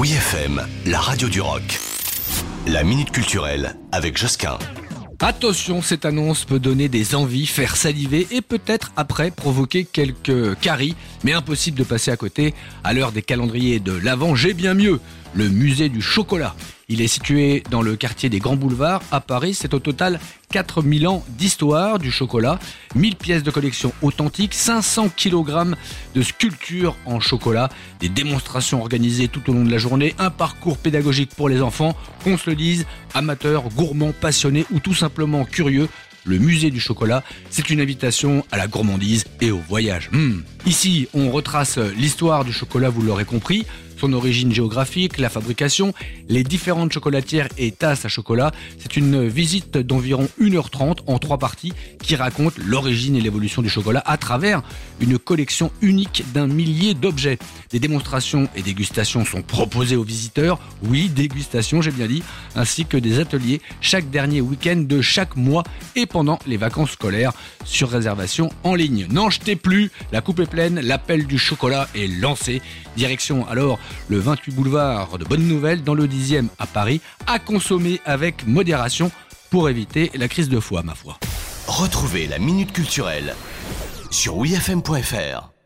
Oui FM, la radio du rock. La minute culturelle avec Josquin. Attention, cette annonce peut donner des envies, faire saliver et peut-être après provoquer quelques caries, mais impossible de passer à côté. À l'heure des calendriers de l'Avent, j'ai bien mieux. Le musée du chocolat. Il est situé dans le quartier des Grands Boulevards à Paris. C'est au total 4000 ans d'histoire du chocolat, 1000 pièces de collection authentiques, 500 kg de sculptures en chocolat, des démonstrations organisées tout au long de la journée, un parcours pédagogique pour les enfants, qu'on se le dise, amateurs, gourmands, passionnés ou tout simplement curieux le musée du chocolat, c'est une invitation à la gourmandise et au voyage. Hmm. Ici, on retrace l'histoire du chocolat, vous l'aurez compris, son origine géographique, la fabrication, les différentes chocolatières et tasses à chocolat. C'est une visite d'environ 1h30 en trois parties qui raconte l'origine et l'évolution du chocolat à travers une collection unique d'un millier d'objets. Des démonstrations et dégustations sont proposées aux visiteurs. Oui, dégustation, j'ai bien dit, ainsi que des ateliers chaque dernier week-end de chaque mois et pendant les vacances scolaires sur réservation en ligne. N'en jetez plus, la coupe est pleine, l'appel du chocolat est lancé. Direction alors le 28 boulevard de Bonne Nouvelle dans le 10e à Paris, à consommer avec modération pour éviter la crise de foi, ma foi. Retrouvez la Minute Culturelle sur wifm.fr.